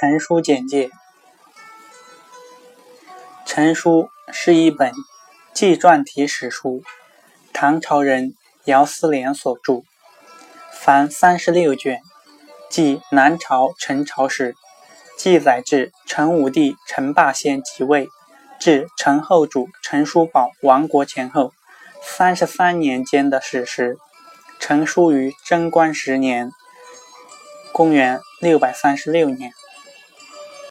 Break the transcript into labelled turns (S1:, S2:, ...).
S1: 陈书简介：陈书是一本纪传体史书，唐朝人姚思廉所著，凡三十六卷，即南朝陈朝史，记载至陈武帝陈霸先即位，至陈后主陈叔宝亡国前后三十三年间的史实。成书于贞观十年，公元六百三十六年。